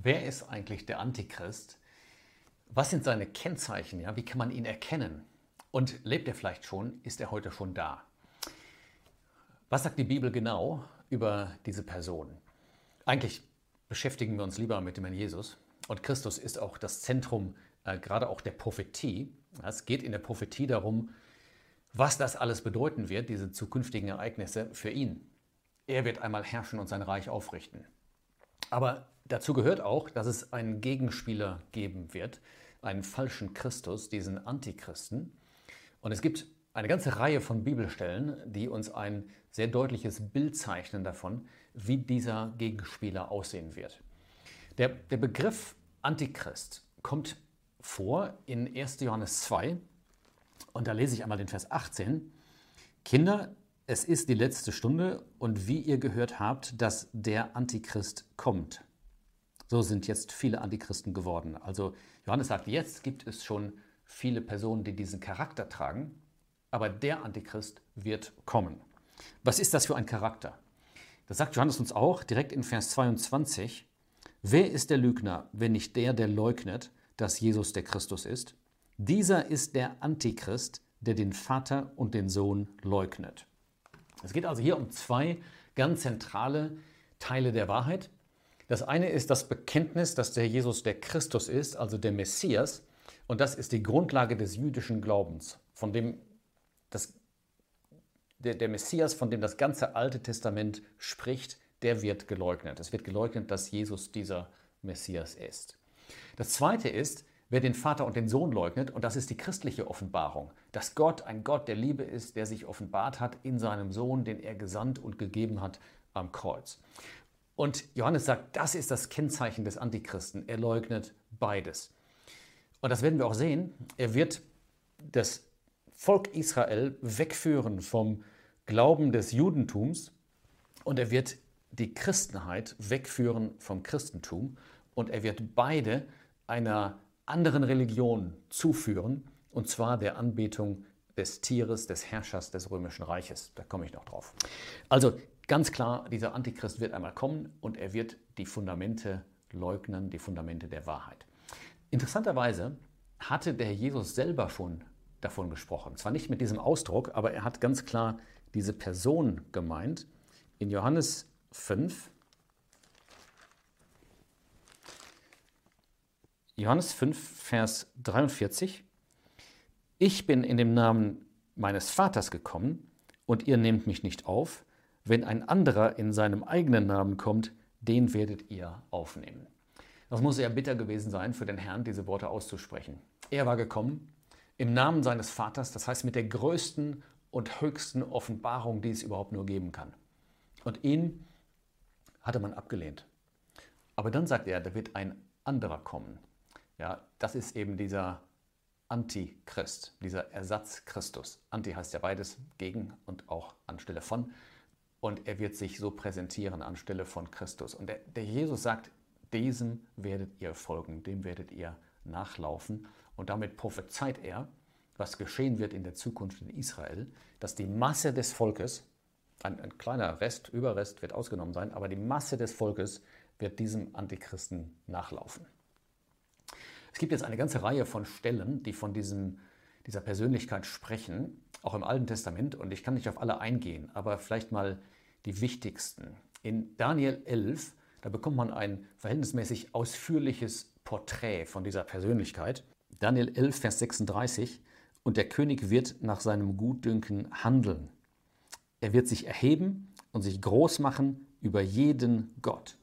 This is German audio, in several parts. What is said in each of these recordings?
Wer ist eigentlich der Antichrist? Was sind seine Kennzeichen? Ja? Wie kann man ihn erkennen? Und lebt er vielleicht schon? Ist er heute schon da? Was sagt die Bibel genau über diese Person? Eigentlich beschäftigen wir uns lieber mit dem Herrn Jesus. Und Christus ist auch das Zentrum äh, gerade auch der Prophetie. Es geht in der Prophetie darum, was das alles bedeuten wird, diese zukünftigen Ereignisse für ihn. Er wird einmal herrschen und sein Reich aufrichten. Aber dazu gehört auch, dass es einen Gegenspieler geben wird, einen falschen Christus, diesen Antichristen. Und es gibt eine ganze Reihe von Bibelstellen, die uns ein sehr deutliches Bild zeichnen davon, wie dieser Gegenspieler aussehen wird. Der, der Begriff Antichrist kommt vor in 1. Johannes 2 und da lese ich einmal den Vers 18. Kinder, es ist die letzte Stunde und wie ihr gehört habt, dass der Antichrist kommt. So sind jetzt viele Antichristen geworden. Also Johannes sagt, jetzt gibt es schon viele Personen, die diesen Charakter tragen, aber der Antichrist wird kommen. Was ist das für ein Charakter? Das sagt Johannes uns auch direkt in Vers 22. Wer ist der Lügner, wenn nicht der, der leugnet, dass Jesus der Christus ist? Dieser ist der Antichrist, der den Vater und den Sohn leugnet. Es geht also hier um zwei ganz zentrale Teile der Wahrheit. Das eine ist das Bekenntnis, dass der Jesus der Christus ist, also der Messias. Und das ist die Grundlage des jüdischen Glaubens, von dem das, der, der Messias, von dem das ganze Alte Testament spricht, der wird geleugnet. Es wird geleugnet, dass Jesus dieser Messias ist. Das zweite ist, wer den Vater und den Sohn leugnet, und das ist die christliche Offenbarung, dass Gott ein Gott der Liebe ist, der sich offenbart hat in seinem Sohn, den er gesandt und gegeben hat am Kreuz. Und Johannes sagt, das ist das Kennzeichen des Antichristen. Er leugnet beides. Und das werden wir auch sehen. Er wird das Volk Israel wegführen vom Glauben des Judentums und er wird die Christenheit wegführen vom Christentum und er wird beide einer anderen Religion zuführen, und zwar der Anbetung des Tieres, des Herrschers des römischen Reiches. Da komme ich noch drauf. Also Ganz klar, dieser Antichrist wird einmal kommen und er wird die Fundamente leugnen, die Fundamente der Wahrheit. Interessanterweise hatte der Jesus selber schon davon gesprochen. Zwar nicht mit diesem Ausdruck, aber er hat ganz klar diese Person gemeint. In Johannes 5, Johannes 5, Vers 43. Ich bin in dem Namen meines Vaters gekommen und ihr nehmt mich nicht auf. Wenn ein anderer in seinem eigenen Namen kommt, den werdet ihr aufnehmen. Das muss ja bitter gewesen sein für den Herrn, diese Worte auszusprechen. Er war gekommen im Namen seines Vaters, das heißt mit der größten und höchsten Offenbarung, die es überhaupt nur geben kann. Und ihn hatte man abgelehnt. Aber dann sagt er, da wird ein anderer kommen. Ja, das ist eben dieser Antichrist, dieser Ersatzchristus. Anti heißt ja beides, gegen und auch anstelle von und er wird sich so präsentieren anstelle von Christus. Und der, der, Jesus sagt, diesem werdet ihr folgen, dem werdet ihr nachlaufen. Und damit prophezeit er, was geschehen wird in der Zukunft in Israel, dass die Masse des Volkes, ein, ein kleiner Rest, Überrest wird ausgenommen sein, aber die Masse des Volkes wird diesem Antichristen nachlaufen. Es gibt jetzt eine ganze Reihe von Stellen, die von diesem, dieser Persönlichkeit sprechen auch im Alten Testament, und ich kann nicht auf alle eingehen, aber vielleicht mal die wichtigsten. In Daniel 11, da bekommt man ein verhältnismäßig ausführliches Porträt von dieser Persönlichkeit. Daniel 11, Vers 36, und der König wird nach seinem Gutdünken handeln. Er wird sich erheben und sich groß machen über jeden Gott.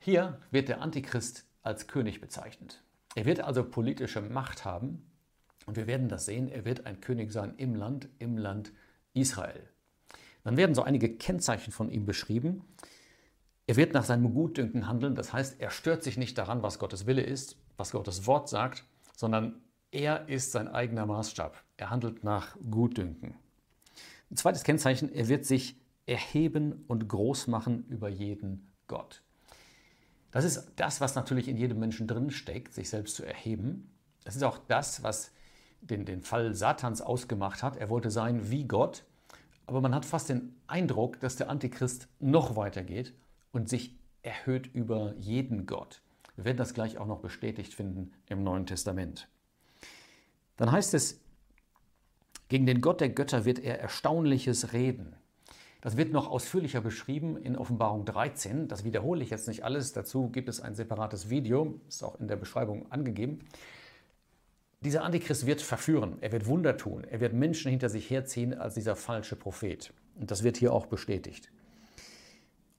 Hier wird der Antichrist als König bezeichnet. Er wird also politische Macht haben und wir werden das sehen, er wird ein König sein im Land, im Land Israel. Dann werden so einige Kennzeichen von ihm beschrieben. Er wird nach seinem Gutdünken handeln, das heißt, er stört sich nicht daran, was Gottes Wille ist, was Gottes Wort sagt, sondern er ist sein eigener Maßstab. Er handelt nach Gutdünken. Ein zweites Kennzeichen, er wird sich erheben und groß machen über jeden Gott. Das ist das, was natürlich in jedem Menschen drin steckt, sich selbst zu erheben. Das ist auch das, was den, den Fall Satans ausgemacht hat. Er wollte sein wie Gott, aber man hat fast den Eindruck, dass der Antichrist noch weiter geht und sich erhöht über jeden Gott. Wir werden das gleich auch noch bestätigt finden im Neuen Testament. Dann heißt es, gegen den Gott der Götter wird er Erstaunliches reden. Das wird noch ausführlicher beschrieben in Offenbarung 13. Das wiederhole ich jetzt nicht alles. Dazu gibt es ein separates Video, ist auch in der Beschreibung angegeben. Dieser Antichrist wird verführen, er wird Wunder tun, er wird Menschen hinter sich herziehen als dieser falsche Prophet. Und das wird hier auch bestätigt.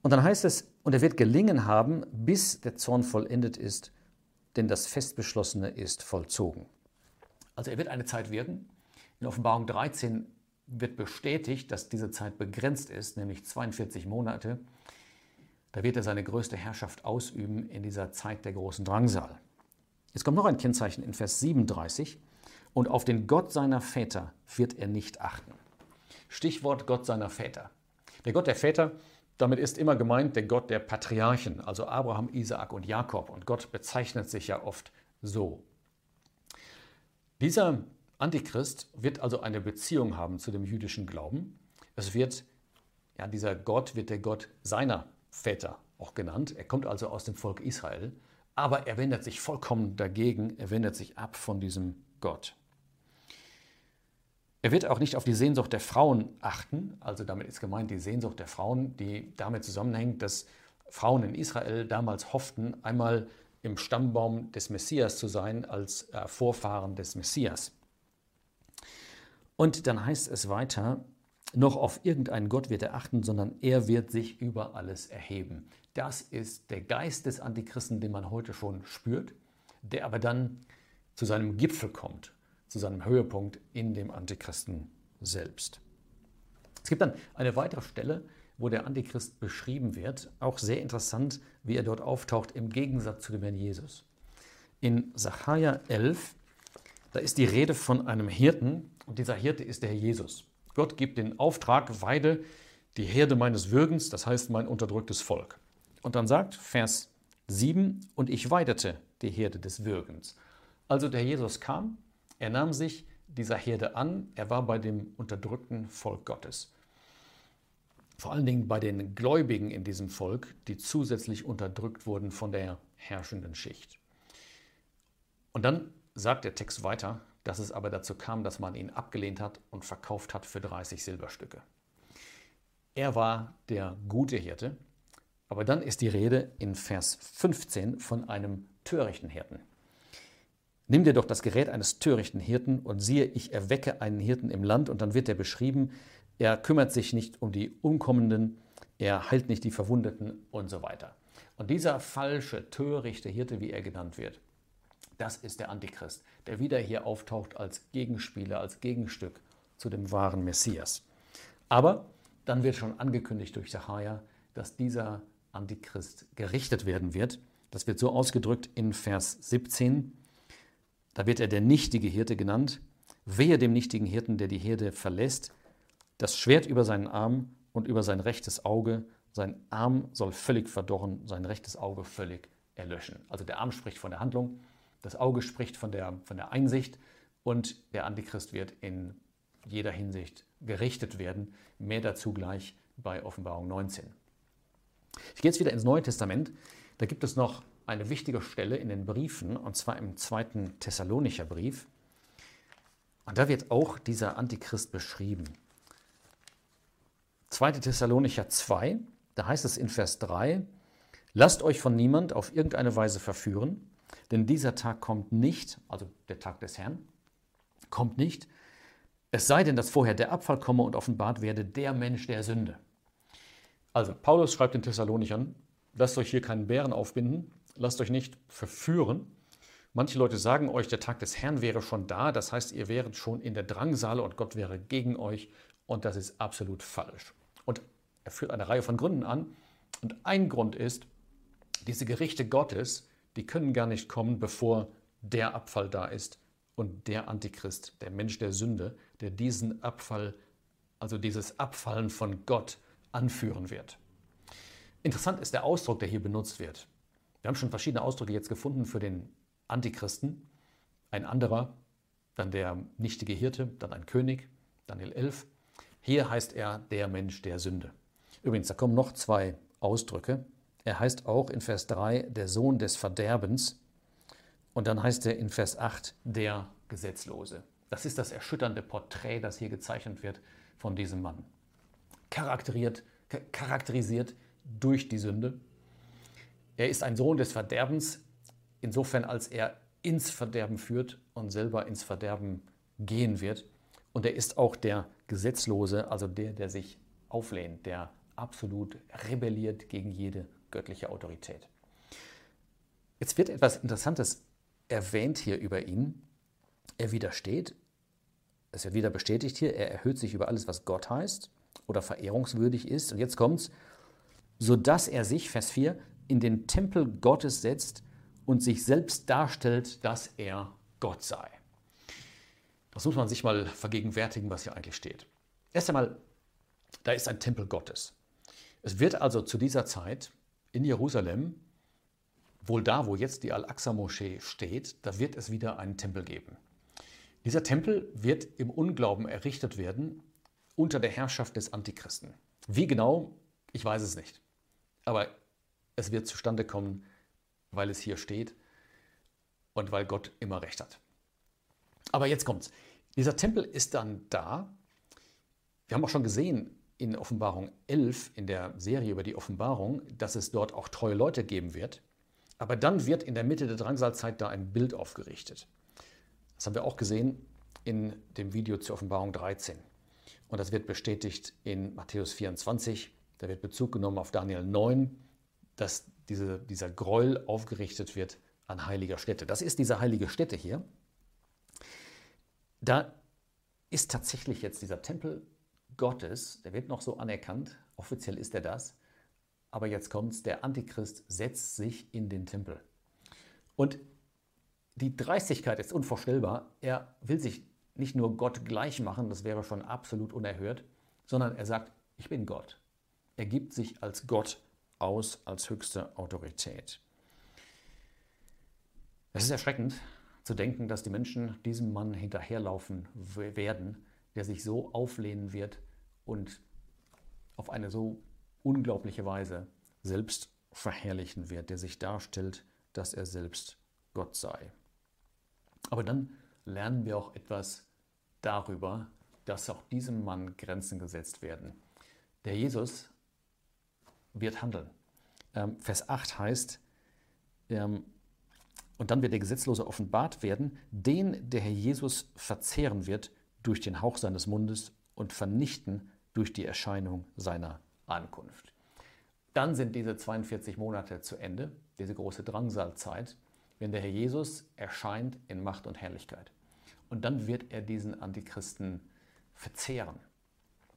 Und dann heißt es, und er wird gelingen haben, bis der Zorn vollendet ist, denn das Festbeschlossene ist vollzogen. Also er wird eine Zeit wirken. In Offenbarung 13 wird bestätigt, dass diese Zeit begrenzt ist, nämlich 42 Monate. Da wird er seine größte Herrschaft ausüben in dieser Zeit der großen Drangsal. Jetzt kommt noch ein Kennzeichen in Vers 37. Und auf den Gott seiner Väter wird er nicht achten. Stichwort Gott seiner Väter. Der Gott der Väter, damit ist immer gemeint der Gott der Patriarchen, also Abraham, Isaak und Jakob. Und Gott bezeichnet sich ja oft so. Dieser Antichrist wird also eine Beziehung haben zu dem jüdischen Glauben. Es wird, ja, dieser Gott wird der Gott seiner Väter auch genannt. Er kommt also aus dem Volk Israel. Aber er wendet sich vollkommen dagegen, er wendet sich ab von diesem Gott. Er wird auch nicht auf die Sehnsucht der Frauen achten, also damit ist gemeint die Sehnsucht der Frauen, die damit zusammenhängt, dass Frauen in Israel damals hofften, einmal im Stammbaum des Messias zu sein, als äh, Vorfahren des Messias. Und dann heißt es weiter, noch auf irgendeinen Gott wird er achten, sondern er wird sich über alles erheben. Das ist der Geist des Antichristen, den man heute schon spürt, der aber dann zu seinem Gipfel kommt, zu seinem Höhepunkt in dem Antichristen selbst. Es gibt dann eine weitere Stelle, wo der Antichrist beschrieben wird, auch sehr interessant, wie er dort auftaucht im Gegensatz zu dem Herrn Jesus. In Sacharja 11, da ist die Rede von einem Hirten dieser Hirte ist der Herr Jesus. Gott gibt den Auftrag, weide die Herde meines Würgens, das heißt mein unterdrücktes Volk. Und dann sagt Vers 7, und ich weidete die Herde des Würgens. Also der Jesus kam, er nahm sich dieser Herde an, er war bei dem unterdrückten Volk Gottes. Vor allen Dingen bei den Gläubigen in diesem Volk, die zusätzlich unterdrückt wurden von der herrschenden Schicht. Und dann sagt der Text weiter, dass es aber dazu kam, dass man ihn abgelehnt hat und verkauft hat für 30 Silberstücke. Er war der gute Hirte, aber dann ist die Rede in Vers 15 von einem törichten Hirten. Nimm dir doch das Gerät eines törichten Hirten und siehe, ich erwecke einen Hirten im Land und dann wird er beschrieben, er kümmert sich nicht um die Umkommenden, er heilt nicht die Verwundeten und so weiter. Und dieser falsche, törichte Hirte, wie er genannt wird, das ist der Antichrist, der wieder hier auftaucht als Gegenspieler, als Gegenstück zu dem wahren Messias. Aber dann wird schon angekündigt durch Zachariah, dass dieser Antichrist gerichtet werden wird. Das wird so ausgedrückt in Vers 17. Da wird er der nichtige Hirte genannt. Wehe dem nichtigen Hirten, der die Herde verlässt, das Schwert über seinen Arm und über sein rechtes Auge. Sein Arm soll völlig verdorren, sein rechtes Auge völlig erlöschen. Also der Arm spricht von der Handlung, das Auge spricht von der, von der Einsicht und der Antichrist wird in jeder Hinsicht gerichtet werden. Mehr dazu gleich bei Offenbarung 19. Ich gehe jetzt wieder ins Neue Testament. Da gibt es noch eine wichtige Stelle in den Briefen, und zwar im zweiten Thessalonicher Brief. Und da wird auch dieser Antichrist beschrieben. 2. Thessalonicher 2, da heißt es in Vers 3, Lasst euch von niemand auf irgendeine Weise verführen, denn dieser Tag kommt nicht, also der Tag des Herrn, kommt nicht, es sei denn, dass vorher der Abfall komme und offenbart werde, der Mensch der Sünde. Also, Paulus schreibt den Thessalonichern, lasst euch hier keinen Bären aufbinden, lasst euch nicht verführen. Manche Leute sagen euch, der Tag des Herrn wäre schon da, das heißt, ihr wäret schon in der Drangsale und Gott wäre gegen euch und das ist absolut falsch. Und er führt eine Reihe von Gründen an und ein Grund ist, diese Gerichte Gottes, die können gar nicht kommen, bevor der Abfall da ist und der Antichrist, der Mensch der Sünde, der diesen Abfall, also dieses Abfallen von Gott anführen wird. Interessant ist der Ausdruck, der hier benutzt wird. Wir haben schon verschiedene Ausdrücke jetzt gefunden für den Antichristen. Ein anderer, dann der nichtige Hirte, dann ein König, Daniel 11. Hier heißt er der Mensch der Sünde. Übrigens, da kommen noch zwei Ausdrücke. Er heißt auch in Vers 3 der Sohn des Verderbens. Und dann heißt er in Vers 8 der Gesetzlose. Das ist das erschütternde Porträt, das hier gezeichnet wird von diesem Mann. Charakteriert, charakterisiert durch die Sünde. Er ist ein Sohn des Verderbens, insofern als er ins Verderben führt und selber ins Verderben gehen wird. Und er ist auch der Gesetzlose, also der, der sich auflehnt, der absolut rebelliert gegen jede göttliche Autorität. Jetzt wird etwas Interessantes erwähnt hier über ihn. Er widersteht, es wird wieder bestätigt hier, er erhöht sich über alles, was Gott heißt oder verehrungswürdig ist. Und jetzt kommt es, sodass er sich, Vers 4, in den Tempel Gottes setzt und sich selbst darstellt, dass er Gott sei. Das muss man sich mal vergegenwärtigen, was hier eigentlich steht. Erst einmal, da ist ein Tempel Gottes. Es wird also zu dieser Zeit in Jerusalem, wohl da, wo jetzt die Al-Aqsa-Moschee steht, da wird es wieder einen Tempel geben. Dieser Tempel wird im Unglauben errichtet werden unter der Herrschaft des Antichristen. Wie genau, ich weiß es nicht. Aber es wird zustande kommen, weil es hier steht und weil Gott immer recht hat. Aber jetzt kommt's. Dieser Tempel ist dann da. Wir haben auch schon gesehen in Offenbarung 11, in der Serie über die Offenbarung, dass es dort auch treue Leute geben wird. Aber dann wird in der Mitte der Drangsalzeit da ein Bild aufgerichtet. Das haben wir auch gesehen in dem Video zur Offenbarung 13. Und das wird bestätigt in Matthäus 24. Da wird Bezug genommen auf Daniel 9, dass diese, dieser Gräuel aufgerichtet wird an heiliger Stätte. Das ist diese heilige Stätte hier. Da ist tatsächlich jetzt dieser Tempel Gottes, der wird noch so anerkannt, offiziell ist er das, aber jetzt kommt's, der Antichrist setzt sich in den Tempel. Und die Dreistigkeit ist unvorstellbar. Er will sich nicht nur Gott gleich machen, das wäre schon absolut unerhört, sondern er sagt, ich bin Gott. Er gibt sich als Gott aus, als höchste Autorität. Es ist erschreckend zu denken, dass die Menschen diesem Mann hinterherlaufen werden, der sich so auflehnen wird und auf eine so unglaubliche Weise selbst verherrlichen wird, der sich darstellt, dass er selbst Gott sei. Aber dann lernen wir auch etwas darüber, dass auch diesem Mann Grenzen gesetzt werden. Der Jesus wird handeln. Ähm, Vers 8 heißt, ähm, und dann wird der Gesetzlose offenbart werden, den der Herr Jesus verzehren wird durch den Hauch seines Mundes und vernichten durch die Erscheinung seiner Ankunft. Dann sind diese 42 Monate zu Ende, diese große Drangsalzeit, wenn der Herr Jesus erscheint in Macht und Herrlichkeit. Und dann wird er diesen Antichristen verzehren.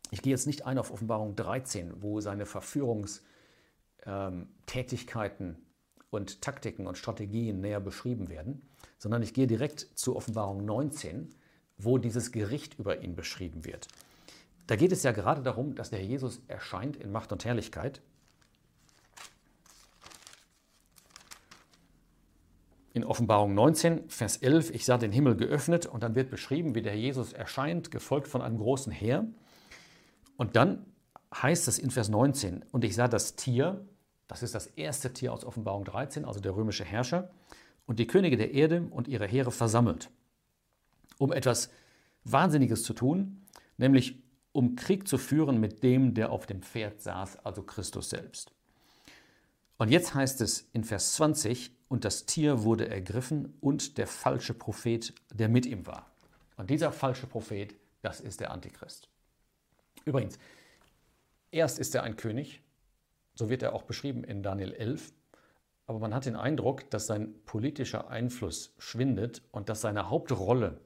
Ich gehe jetzt nicht ein auf Offenbarung 13, wo seine Verführungstätigkeiten ähm, und Taktiken und Strategien näher beschrieben werden, sondern ich gehe direkt zu Offenbarung 19, wo dieses Gericht über ihn beschrieben wird. Da geht es ja gerade darum, dass der Jesus erscheint in Macht und Herrlichkeit. In Offenbarung 19, Vers 11, ich sah den Himmel geöffnet und dann wird beschrieben, wie der Jesus erscheint, gefolgt von einem großen Heer. Und dann heißt es in Vers 19, und ich sah das Tier, das ist das erste Tier aus Offenbarung 13, also der römische Herrscher, und die Könige der Erde und ihre Heere versammelt, um etwas Wahnsinniges zu tun, nämlich um Krieg zu führen mit dem, der auf dem Pferd saß, also Christus selbst. Und jetzt heißt es in Vers 20, und das Tier wurde ergriffen und der falsche Prophet, der mit ihm war. Und dieser falsche Prophet, das ist der Antichrist. Übrigens, erst ist er ein König, so wird er auch beschrieben in Daniel 11, aber man hat den Eindruck, dass sein politischer Einfluss schwindet und dass seine Hauptrolle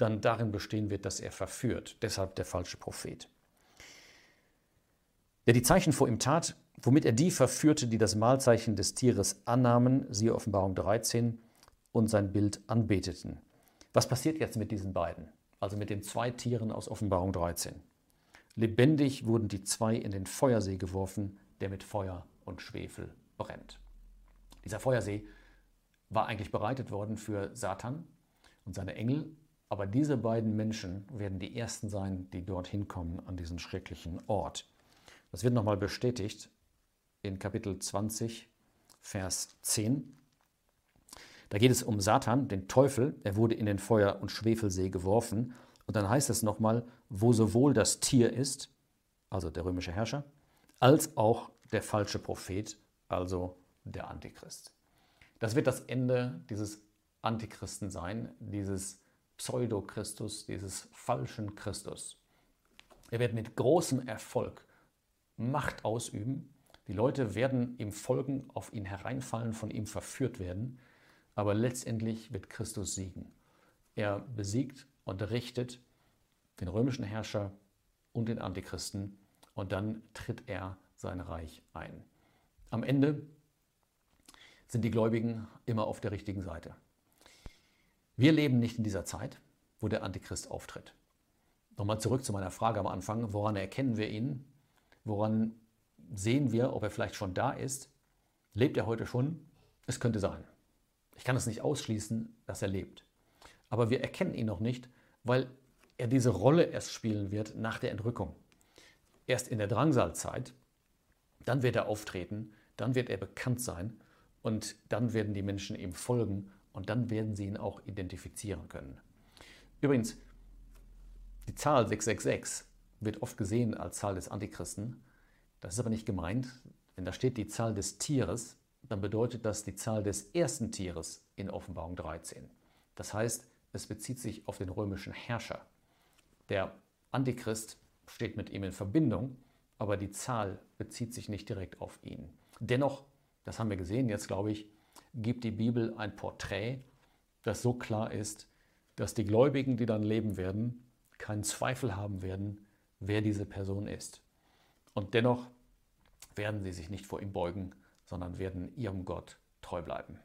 dann darin bestehen wird, dass er verführt. Deshalb der falsche Prophet. Der die Zeichen vor ihm tat, womit er die verführte, die das Mahlzeichen des Tieres annahmen, siehe Offenbarung 13, und sein Bild anbeteten. Was passiert jetzt mit diesen beiden? Also mit den zwei Tieren aus Offenbarung 13. Lebendig wurden die zwei in den Feuersee geworfen, der mit Feuer und Schwefel brennt. Dieser Feuersee war eigentlich bereitet worden für Satan und seine Engel aber diese beiden Menschen werden die Ersten sein, die dorthin kommen an diesen schrecklichen Ort. Das wird nochmal bestätigt in Kapitel 20, Vers 10. Da geht es um Satan, den Teufel. Er wurde in den Feuer- und Schwefelsee geworfen. Und dann heißt es nochmal, wo sowohl das Tier ist, also der römische Herrscher, als auch der falsche Prophet, also der Antichrist. Das wird das Ende dieses Antichristen sein, dieses Pseudo-Christus, dieses falschen Christus. Er wird mit großem Erfolg Macht ausüben. Die Leute werden ihm folgen, auf ihn hereinfallen, von ihm verführt werden. Aber letztendlich wird Christus siegen. Er besiegt und richtet den römischen Herrscher und den Antichristen und dann tritt er sein Reich ein. Am Ende sind die Gläubigen immer auf der richtigen Seite. Wir leben nicht in dieser Zeit, wo der Antichrist auftritt. Nochmal zurück zu meiner Frage am Anfang, woran erkennen wir ihn? Woran sehen wir, ob er vielleicht schon da ist? Lebt er heute schon? Es könnte sein. Ich kann es nicht ausschließen, dass er lebt. Aber wir erkennen ihn noch nicht, weil er diese Rolle erst spielen wird nach der Entrückung. Erst in der Drangsalzeit, dann wird er auftreten, dann wird er bekannt sein und dann werden die Menschen ihm folgen und dann werden sie ihn auch identifizieren können. Übrigens, die Zahl 666 wird oft gesehen als Zahl des Antichristen. Das ist aber nicht gemeint. Wenn da steht die Zahl des Tieres, dann bedeutet das die Zahl des ersten Tieres in Offenbarung 13. Das heißt, es bezieht sich auf den römischen Herrscher. Der Antichrist steht mit ihm in Verbindung, aber die Zahl bezieht sich nicht direkt auf ihn. Dennoch, das haben wir gesehen, jetzt glaube ich, gibt die Bibel ein Porträt, das so klar ist, dass die Gläubigen, die dann leben werden, keinen Zweifel haben werden, wer diese Person ist. Und dennoch werden sie sich nicht vor ihm beugen, sondern werden ihrem Gott treu bleiben.